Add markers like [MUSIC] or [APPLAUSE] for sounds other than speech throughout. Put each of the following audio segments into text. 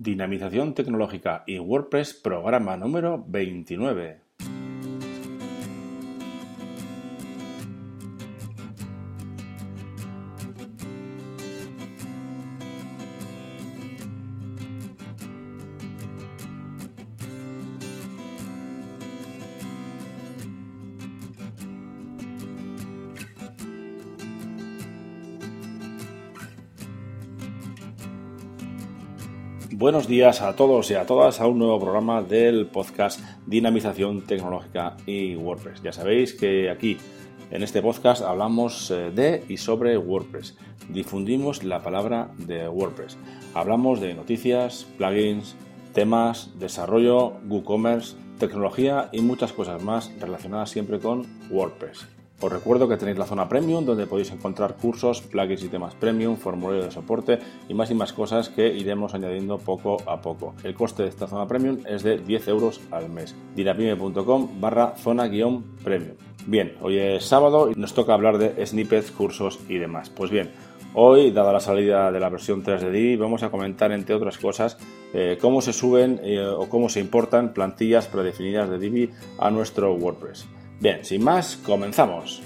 Dinamización tecnológica y WordPress programa número 29. Buenos días a todos y a todas a un nuevo programa del podcast Dinamización Tecnológica y WordPress. Ya sabéis que aquí en este podcast hablamos eh, de y sobre WordPress. Difundimos la palabra de WordPress. Hablamos de noticias, plugins, temas, desarrollo, WooCommerce, tecnología y muchas cosas más relacionadas siempre con WordPress. Os recuerdo que tenéis la zona premium donde podéis encontrar cursos, plugins y temas premium, formulario de soporte y más y más cosas que iremos añadiendo poco a poco. El coste de esta zona premium es de 10 euros al mes. dinapime.com barra zona guion premium. Bien, hoy es sábado y nos toca hablar de snippets, cursos y demás. Pues bien, Hoy, dada la salida de la versión 3 de Divi, vamos a comentar, entre otras cosas, eh, cómo se suben eh, o cómo se importan plantillas predefinidas de Divi a nuestro WordPress. Bien, sin más, comenzamos.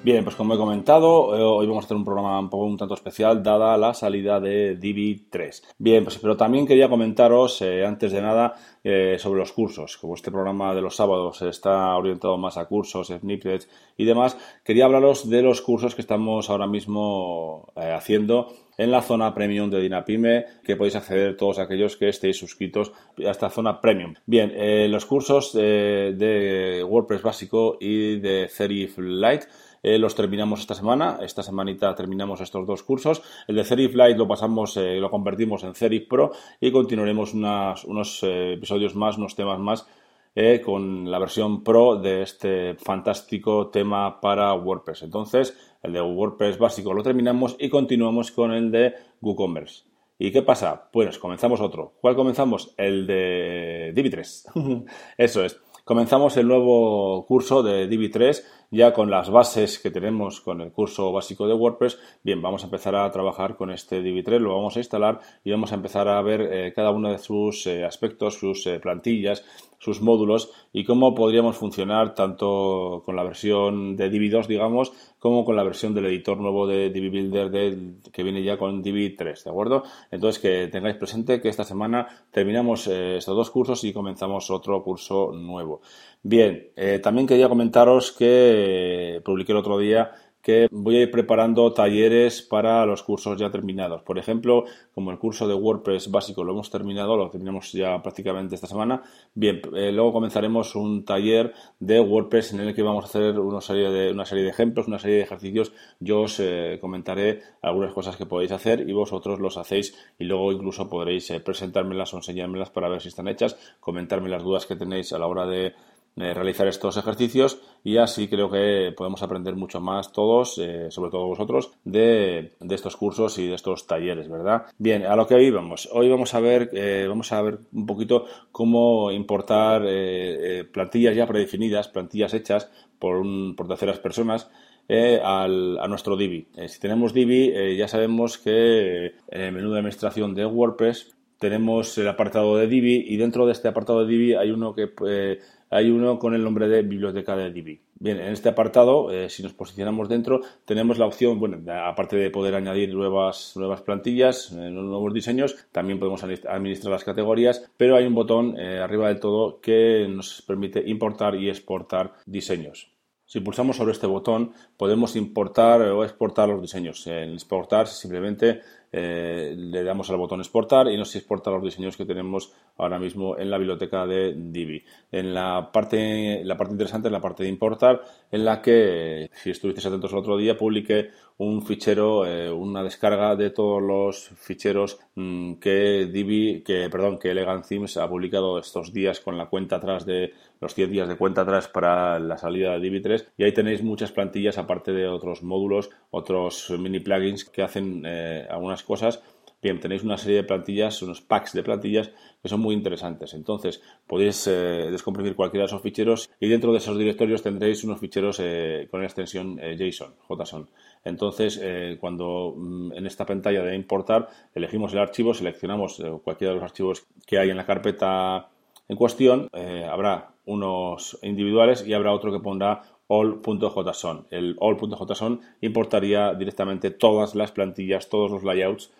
Bien, pues como he comentado, eh, hoy vamos a hacer un programa un poco un tanto especial dada la salida de Divi 3. Bien, pues pero también quería comentaros eh, antes de nada eh, sobre los cursos. Como este programa de los sábados está orientado más a cursos, snippets y demás, quería hablaros de los cursos que estamos ahora mismo haciendo en la zona premium de Dinapime, que podéis acceder todos aquellos que estéis suscritos a esta zona premium. Bien, los cursos de WordPress básico y de Serif Lite eh, los terminamos esta semana. Esta semanita terminamos estos dos cursos. El de Serif Lite lo pasamos, eh, lo convertimos en Serif Pro y continuaremos unos eh, episodios más, unos temas más con la versión Pro de este fantástico tema para WordPress. Entonces, el de WordPress básico lo terminamos y continuamos con el de WooCommerce. ¿Y qué pasa? Pues comenzamos otro. ¿Cuál comenzamos? El de Divi3. [LAUGHS] Eso es. Comenzamos el nuevo curso de Divi3 ya con las bases que tenemos con el curso básico de WordPress, bien, vamos a empezar a trabajar con este Divi3, lo vamos a instalar y vamos a empezar a ver eh, cada uno de sus eh, aspectos, sus eh, plantillas, sus módulos y cómo podríamos funcionar tanto con la versión de Divi 2, digamos, como con la versión del editor nuevo de Divi Builder que viene ya con Divi 3, ¿de acuerdo? Entonces que tengáis presente que esta semana terminamos estos dos cursos y comenzamos otro curso nuevo. Bien, también quería comentaros que publiqué el otro día que voy a ir preparando talleres para los cursos ya terminados. Por ejemplo, como el curso de WordPress básico lo hemos terminado, lo terminamos ya prácticamente esta semana. Bien, eh, luego comenzaremos un taller de WordPress en el que vamos a hacer una serie de, una serie de ejemplos, una serie de ejercicios. Yo os eh, comentaré algunas cosas que podéis hacer y vosotros los hacéis y luego incluso podréis presentármelas o enseñármelas para ver si están hechas, comentarme las dudas que tenéis a la hora de eh, realizar estos ejercicios y así creo que podemos aprender mucho más todos, eh, sobre todo vosotros, de, estos cursos y de estos talleres, ¿verdad? Bien, a lo que hoy vamos. Hoy vamos a ver, eh, vamos a ver un poquito cómo importar plantillas ya predefinidas, plantillas hechas por, por terceras personas al, a nuestro Divi. si tenemos Divi, ya sabemos que en el menú de administración de WordPress tenemos el apartado de Divi y dentro de este apartado de Divi hay uno que hay uno con el nombre de biblioteca de Divi. Bien, en este apartado, eh, si nos posicionamos dentro, tenemos la opción, bueno, aparte de poder añadir nuevas, nuevas plantillas, eh, nuevos diseños, también podemos administrar las categorías, pero hay un botón eh, arriba del todo que nos permite importar y exportar diseños. Si pulsamos sobre este botón, podemos importar o exportar los diseños. En exportar simplemente eh, le damos al botón exportar y nos exporta los diseños que tenemos ahora mismo en la biblioteca de Divi. En la parte, la parte interesante es la parte de importar, en la que, si estuvisteis atentos el otro día, publiqué un fichero, eh, una descarga de todos los ficheros mm, que Divi, que, perdón, que Elegant Themes ha publicado estos días con la cuenta atrás de los 100 días de cuenta atrás para la salida de Divi3 y ahí tenéis muchas plantillas aparte de otros módulos, otros mini plugins que hacen eh, algunas cosas Bien, tenéis una serie de plantillas, unos packs de plantillas que son muy interesantes. Entonces, podéis eh, descomprimir cualquiera de esos ficheros y dentro de esos directorios tendréis unos ficheros eh, con extensión eh, JSON, JSON. Entonces, cuando mm, en esta pantalla de importar elegimos el archivo, seleccionamos cualquiera de los archivos que hay en la carpeta en cuestión, habrá unos individuales y habrá otro que pondrá all.json. El all.json importaría directamente todas las plantillas, todos los layouts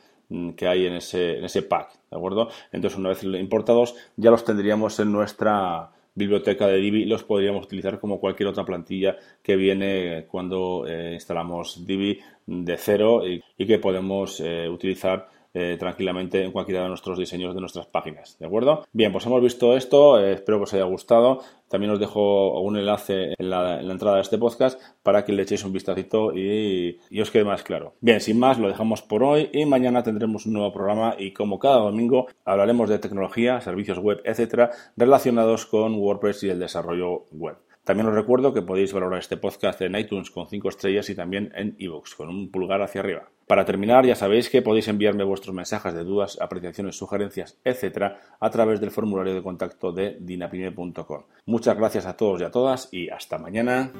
que hay en ese, en ese pack, ¿de acuerdo? Entonces, una vez importados, ya los tendríamos en nuestra biblioteca de Divi y los podríamos utilizar como cualquier otra plantilla que viene cuando eh, instalamos Divi de cero y, que podemos eh, utilizar eh, tranquilamente en cualquiera de nuestros diseños de nuestras páginas. ¿De acuerdo? Bien, pues hemos visto esto, eh, espero que os haya gustado. También os dejo un enlace en la, entrada de este podcast para que le echéis un vistacito y, y, os quede más claro. Bien, sin más, lo dejamos por hoy y mañana tendremos un nuevo programa y como cada domingo hablaremos de tecnología, servicios web, etcétera, relacionados con WordPress y el desarrollo web. También os recuerdo que podéis valorar este podcast en iTunes con 5 estrellas y también en iVoox con un pulgar hacia arriba. Para terminar, ya sabéis que podéis enviarme vuestros mensajes de dudas, apreciaciones, sugerencias, etcétera, a través del formulario de contacto de dinapime.com. Muchas gracias a todos y a todas y hasta mañana.